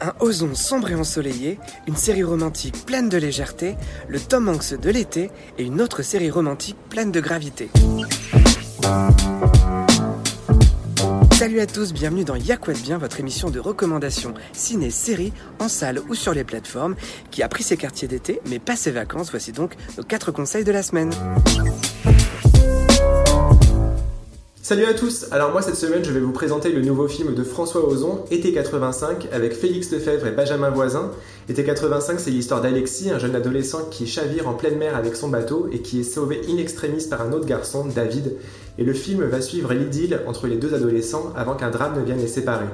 Un ozon sombre et ensoleillé, une série romantique pleine de légèreté, le Tom Hanks de l'été et une autre série romantique pleine de gravité. Salut à tous, bienvenue dans Y'a bien, votre émission de recommandation ciné-série en salle ou sur les plateformes qui a pris ses quartiers d'été mais pas ses vacances. Voici donc nos 4 conseils de la semaine. Salut à tous Alors moi cette semaine je vais vous présenter le nouveau film de François Ozon, Été 85, avec Félix Lefebvre et Benjamin Voisin. Été 85 c'est l'histoire d'Alexis, un jeune adolescent qui chavire en pleine mer avec son bateau et qui est sauvé in extremis par un autre garçon, David. Et le film va suivre l'idylle entre les deux adolescents avant qu'un drame ne vienne les séparer.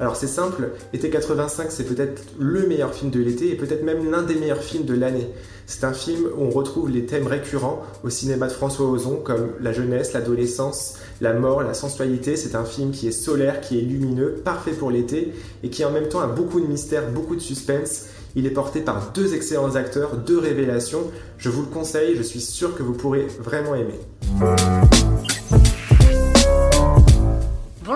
Alors c'est simple, Été 85 c'est peut-être le meilleur film de l'été et peut-être même l'un des meilleurs films de l'année. C'est un film où on retrouve les thèmes récurrents au cinéma de François Ozon comme la jeunesse, l'adolescence, la mort, la sensualité. C'est un film qui est solaire, qui est lumineux, parfait pour l'été et qui en même temps a beaucoup de mystère, beaucoup de suspense. Il est porté par deux excellents acteurs, deux révélations. Je vous le conseille, je suis sûr que vous pourrez vraiment aimer.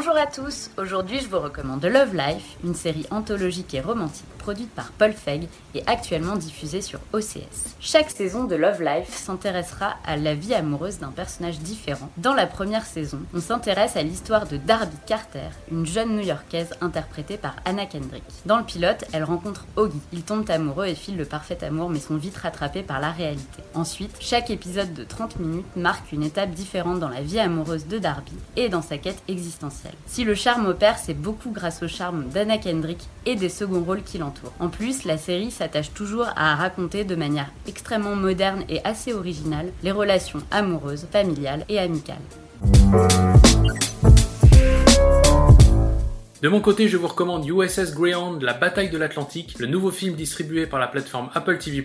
Bonjour à tous, aujourd'hui je vous recommande Love Life, une série anthologique et romantique produite par Paul Feig et actuellement diffusée sur OCS. Chaque saison de Love Life s'intéressera à la vie amoureuse d'un personnage différent. Dans la première saison, on s'intéresse à l'histoire de Darby Carter, une jeune new-yorkaise interprétée par Anna Kendrick. Dans le pilote, elle rencontre Augie. Ils tombent amoureux et filent le parfait amour mais sont vite rattrapés par la réalité. Ensuite, chaque épisode de 30 minutes marque une étape différente dans la vie amoureuse de Darby et dans sa quête existentielle. Si le charme opère, c'est beaucoup grâce au charme d'Anna Kendrick et des seconds rôles qui En plus, la série s'attache toujours à raconter de manière extrêmement moderne et assez originale les relations amoureuses, familiales et amicales. De mon côté, je vous recommande USS Greyhound, La bataille de l'Atlantique, le nouveau film distribué par la plateforme Apple TV+,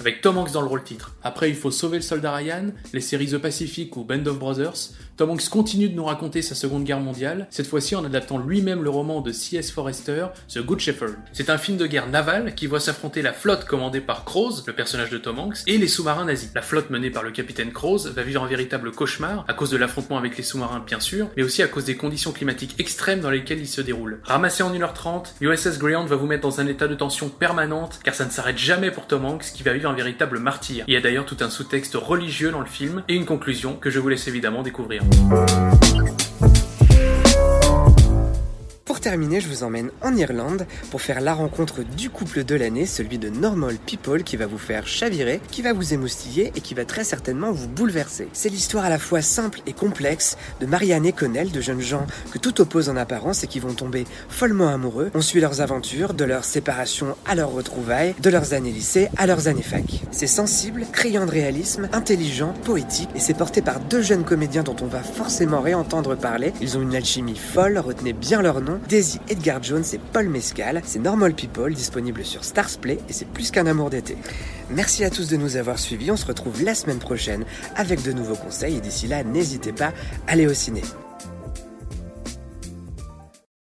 avec Tom Hanks dans le rôle titre. Après, il faut sauver le soldat Ryan, les séries The Pacific ou Band of Brothers. Tom Hanks continue de nous raconter sa seconde guerre mondiale, cette fois-ci en adaptant lui-même le roman de C.S. Forrester, The Good Shepherd. C'est un film de guerre navale qui voit s'affronter la flotte commandée par Croze, le personnage de Tom Hanks, et les sous-marins nazis. La flotte menée par le capitaine Croze va vivre un véritable cauchemar, à cause de l'affrontement avec les sous-marins bien sûr, mais aussi à cause des conditions climatiques extrêmes dans lesquelles il se déroule Ramassé en 1h30, USS Greyhound va vous mettre dans un état de tension permanente, car ça ne s'arrête jamais pour Tom Hanks qui va vivre un véritable martyr. Il y a d'ailleurs tout un sous-texte religieux dans le film, et une conclusion que je vous laisse évidemment découvrir. Terminer, je vous emmène en Irlande pour faire la rencontre du couple de l'année, celui de Normal People, qui va vous faire chavirer, qui va vous émoustiller et qui va très certainement vous bouleverser. C'est l'histoire à la fois simple et complexe de Marianne et Connell, de jeunes gens que tout oppose en apparence et qui vont tomber follement amoureux. On suit leurs aventures, de leur séparation à leur retrouvailles, de leurs années lycée à leurs années fac. C'est sensible, criant de réalisme, intelligent, poétique et c'est porté par deux jeunes comédiens dont on va forcément réentendre parler. Ils ont une alchimie folle, retenez bien leur nom, Daisy Edgar Jones et Paul Mescal. C'est Normal People, disponible sur Starsplay et c'est plus qu'un amour d'été. Merci à tous de nous avoir suivis. On se retrouve la semaine prochaine avec de nouveaux conseils et d'ici là, n'hésitez pas, à aller au ciné.